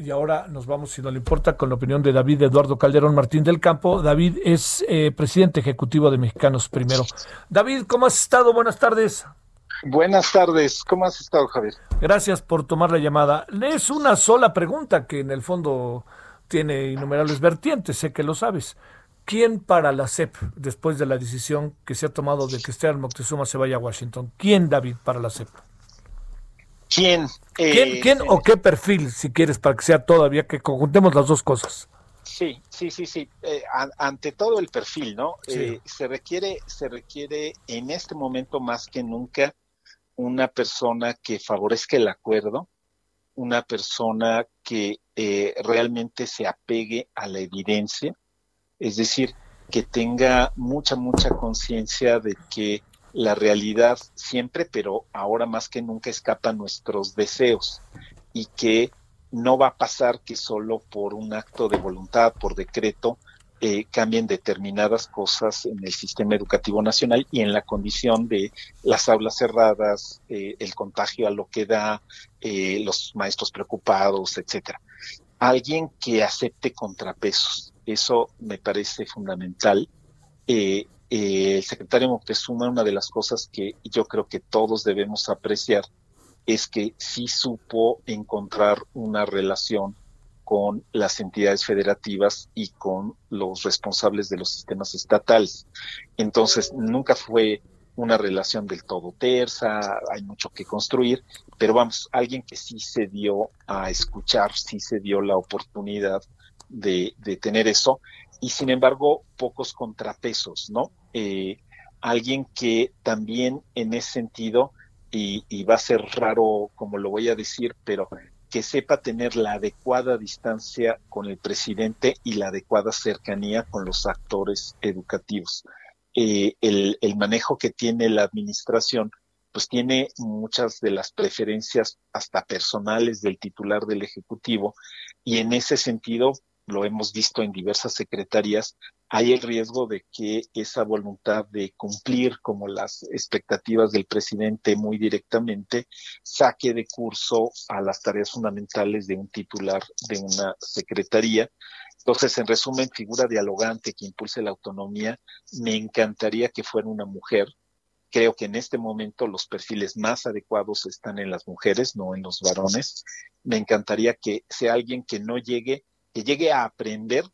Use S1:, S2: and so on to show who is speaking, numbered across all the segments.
S1: Y ahora nos vamos, si no le importa, con la opinión de David Eduardo Calderón Martín del Campo. David es eh, presidente ejecutivo de Mexicanos Primero. David, ¿cómo has estado? Buenas tardes.
S2: Buenas tardes, ¿cómo has estado, Javier?
S1: Gracias por tomar la llamada. Es una sola pregunta que en el fondo tiene innumerables vertientes, sé que lo sabes. ¿Quién para la CEP después de la decisión que se ha tomado de que Esteban Moctezuma se vaya a Washington? ¿Quién, David, para la CEP?
S2: ¿Quién?
S1: ¿Quién, quién o qué perfil, si quieres, para que sea todavía que conjuntemos las dos cosas?
S2: Sí, sí, sí, sí. Eh, ante todo el perfil, ¿no? Eh, se requiere, se requiere en este momento más que nunca una persona que favorezca el acuerdo, una persona que eh, realmente se apegue a la evidencia, es decir, que tenga mucha, mucha conciencia de que la realidad siempre, pero ahora más que nunca escapa nuestros deseos y que no va a pasar que solo por un acto de voluntad, por decreto, eh, cambien determinadas cosas en el sistema educativo nacional y en la condición de las aulas cerradas, eh, el contagio a lo que da, eh, los maestros preocupados, etcétera. Alguien que acepte contrapesos, eso me parece fundamental. Eh, el secretario Moctezuma, una de las cosas que yo creo que todos debemos apreciar es que sí supo encontrar una relación con las entidades federativas y con los responsables de los sistemas estatales. Entonces, nunca fue una relación del todo tersa, hay mucho que construir, pero vamos, alguien que sí se dio a escuchar, sí se dio la oportunidad de, de tener eso, y sin embargo pocos contrapesos, ¿no? Eh, alguien que también en ese sentido, y, va a ser raro como lo voy a decir, pero que sepa tener la adecuada distancia con el presidente y la adecuada cercanía con los actores educativos. Eh, el manejo que tiene la administración pues tiene muchas de las preferencias hasta personales del titular del Ejecutivo y en ese sentido lo hemos visto en diversas secretarías, hay el riesgo de que esa voluntad de cumplir como las expectativas del presidente muy directamente saque de curso a las tareas fundamentales de un titular de una secretaría. Entonces, en resumen, figura dialogante que impulse la autonomía, me encantaría que fuera una mujer. Creo que en este momento los perfiles más adecuados están en las mujeres, no en los varones. Me encantaría que sea alguien que no llegue que llegue a aprender,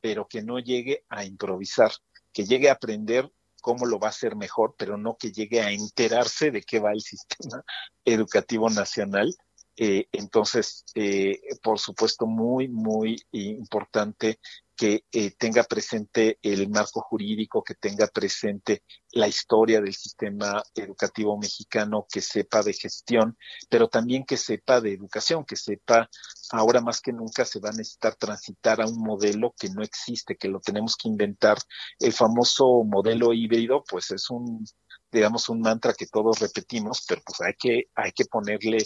S2: pero que no llegue a improvisar, que llegue a aprender cómo lo va a hacer mejor, pero no que llegue a enterarse de qué va el sistema educativo nacional. Eh, entonces, eh, por supuesto, muy, muy importante que eh, tenga presente el marco jurídico, que tenga presente la historia del sistema educativo mexicano, que sepa de gestión, pero también que sepa de educación, que sepa ahora más que nunca se va a necesitar transitar a un modelo que no existe, que lo tenemos que inventar. El famoso modelo híbrido, pues es un, digamos, un mantra que todos repetimos, pero pues hay que, hay que ponerle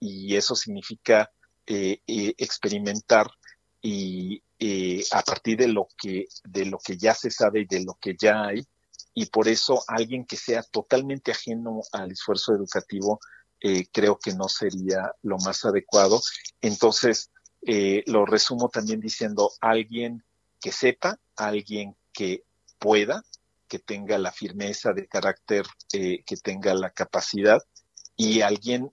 S2: y eso significa eh, eh, experimentar y eh, a partir de lo que de lo que ya se sabe y de lo que ya hay. Y por eso alguien que sea totalmente ajeno al esfuerzo educativo eh, creo que no sería lo más adecuado. Entonces lo resumo también diciendo alguien que sepa alguien que pueda que tenga la firmeza de carácter que tenga la capacidad y alguien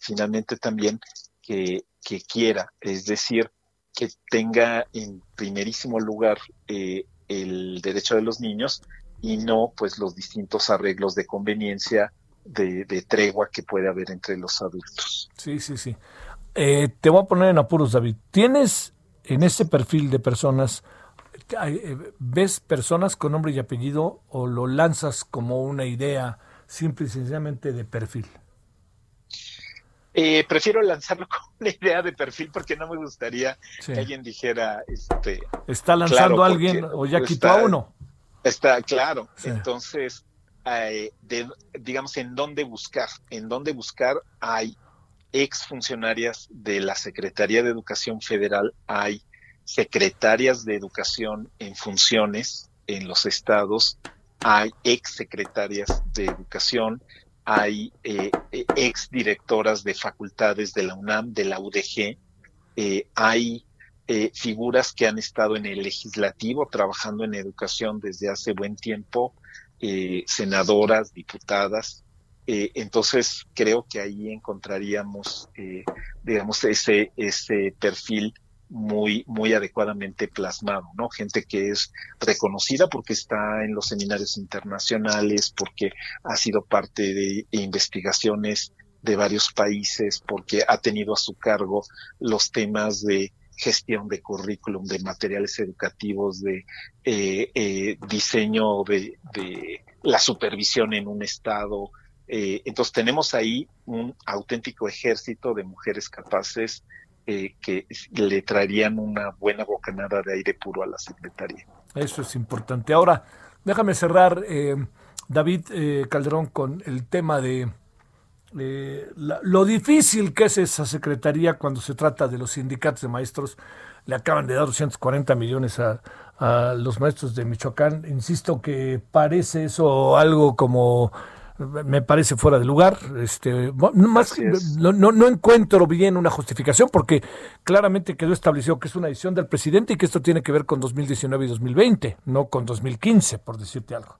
S2: finalmente también que, que quiera es decir que tenga en primerísimo lugar eh, el derecho de los niños y no pues los distintos arreglos de conveniencia de, tregua que puede haber entre los adultos.
S1: Sí, sí, sí. Eh, te voy a poner en apuros, David. ¿Tienes en ese perfil de personas, eh, ves personas con nombre y apellido o lo lanzas como una idea simple y sencillamente de perfil?
S2: Eh, prefiero lanzarlo con una idea de perfil porque no me gustaría que alguien dijera, este,
S1: está lanzando a alguien o ya quitó a uno.
S2: Está claro. Entonces, eh, digamos, en dónde buscar, en dónde buscar hay ex funcionarias de la Secretaría de Educación Federal, hay secretarias de educación en funciones en los estados, hay ex secretarias de educación, hay eh, ex directoras de facultades de la UNAM, de la UDG, eh, hay eh, figuras que han estado en el legislativo trabajando en educación desde hace buen tiempo, eh, senadoras, diputadas. Eh, entonces creo que ahí encontraríamos, digamos, ese, ese perfil muy, muy adecuadamente plasmado, ¿no? Gente que es reconocida porque está en los seminarios internacionales, porque ha sido parte de investigaciones de varios países, porque ha tenido a su cargo los temas de gestión de currículum, de materiales educativos, de eh, eh, diseño de, la supervisión en un estado. Eh, entonces tenemos ahí un auténtico ejército de mujeres capaces que le traerían una buena bocanada de aire puro a la Secretaría.
S1: Eso es importante. Ahora, déjame cerrar, David Calderón, con el tema de eh, lo difícil que es esa secretaría cuando se trata de los sindicatos de maestros. Le acaban de dar 240 millones a, los maestros de Michoacán. Insisto que parece eso algo como me parece fuera de lugar. Este, más, no, no, encuentro bien una justificación porque claramente quedó establecido que es una decisión del presidente y que esto tiene que ver con 2019 y 2020, no con 2015, por decirte algo.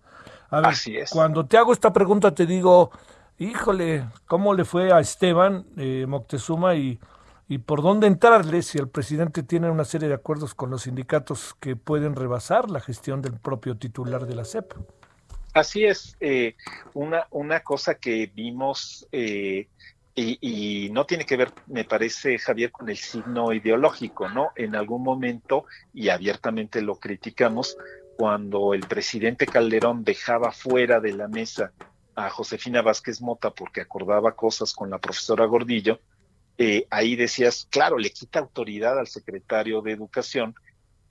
S1: A ver, cuando te hago esta pregunta te digo, híjole, ¿cómo le fue a Esteban eh, Moctezuma y, y por dónde entrarle si el presidente tiene una serie de acuerdos con los sindicatos que pueden rebasar la gestión del propio titular de la CEP?
S2: Así es, eh, una, una cosa que vimos eh, y, no tiene que ver, me parece, Javier, con el signo ideológico, ¿no? En algún momento, y abiertamente lo criticamos, cuando el presidente Calderón dejaba fuera de la mesa a Josefina Vázquez Mota porque acordaba cosas con la profesora Gordillo, eh, ahí decías, claro, le quita autoridad al secretario de Educación,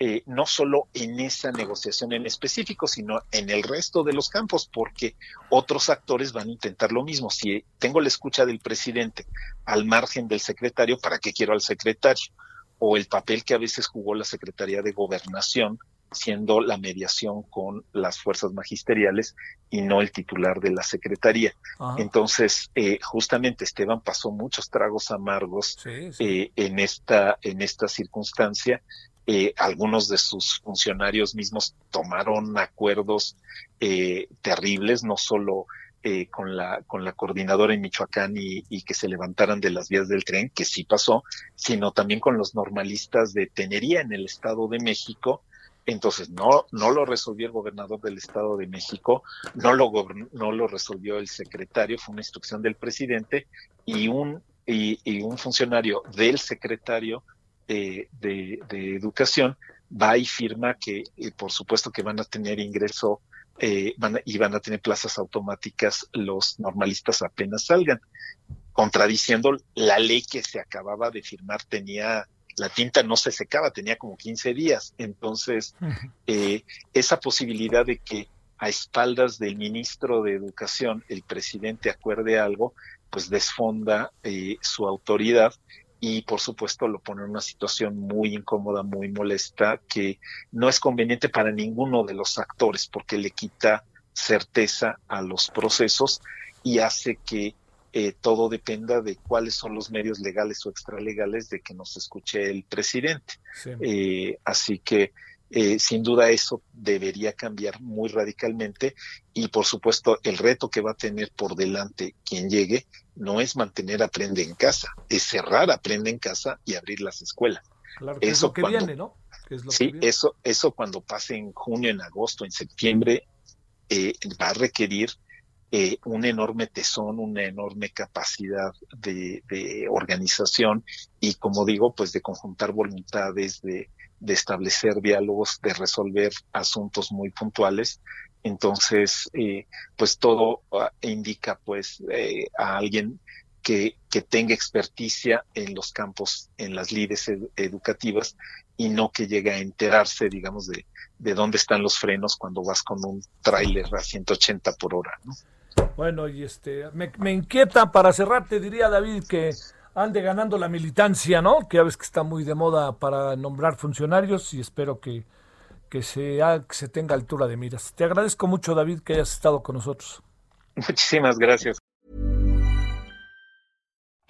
S2: eh, no solo en esa negociación en específico, sino en el resto de los campos, porque otros actores van a intentar lo mismo. Si tengo la escucha del presidente al margen del secretario, ¿para qué quiero al secretario? O el papel que a veces jugó la Secretaría de Gobernación siendo la mediación con las fuerzas magisteriales y no el titular de la secretaría. Entonces, eh, justamente Esteban pasó muchos tragos amargos eh, en esta en esta circunstancia. Eh, algunos de sus funcionarios mismos tomaron acuerdos terribles, no solo con la con la coordinadora en Michoacán y, y, que se levantaran de las vías del tren, que sí pasó, sino también con los normalistas de Tenería en el Estado de México, entonces, no, no lo resolvió el gobernador del Estado de México, no lo, no lo resolvió el secretario, fue una instrucción del presidente y un, y, un funcionario del secretario eh, de, Educación va y firma que, eh, por supuesto, que van a tener ingreso eh, van y van a tener plazas automáticas los normalistas apenas salgan, contradiciendo la ley que se acababa de firmar tenía la tinta no se secaba, tenía como 15 días. Entonces, eh, esa posibilidad de que a espaldas del ministro de Educación el presidente acuerde algo, pues desfonda eh, su autoridad y por supuesto lo pone en una situación muy incómoda, muy molesta, que no es conveniente para ninguno de los actores porque le quita certeza a los procesos y hace que eh, todo dependa de cuáles son los medios legales o extralegales de que nos escuche el presidente. Eh, así que eh, sin duda eso debería cambiar muy radicalmente y por supuesto el reto que va a tener por delante quien llegue no es mantener aprende en casa, es cerrar aprende en casa y abrir las escuelas.
S1: Claro, eso es lo que viene, ¿no?
S2: sí, eso eso cuando pase en junio, en agosto, en septiembre va a requerir eh, un enorme tesón, una enorme capacidad de, organización y, como digo, pues de conjuntar voluntades, de, establecer diálogos, de resolver asuntos muy puntuales. Entonces, eh, pues todo ah, indica pues eh, a alguien que, que tenga experticia en los campos, en las lides educativas y no que llegue a enterarse, digamos, de, de dónde están los frenos cuando vas con un tráiler a 180 por hora, ¿no?
S1: Bueno, y este, me, inquieta para cerrar, te diría David que ande ganando la militancia, ¿no? Que ya ves que está muy de moda para nombrar funcionarios y espero que, que, se, que se tenga altura de miras. Te agradezco mucho, David, que hayas estado con nosotros.
S2: Muchísimas gracias.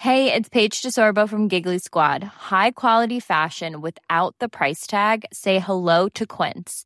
S3: Hey, it's Paige DeSorbo from Giggly Squad. High quality fashion without the price tag. Say hello to Quince.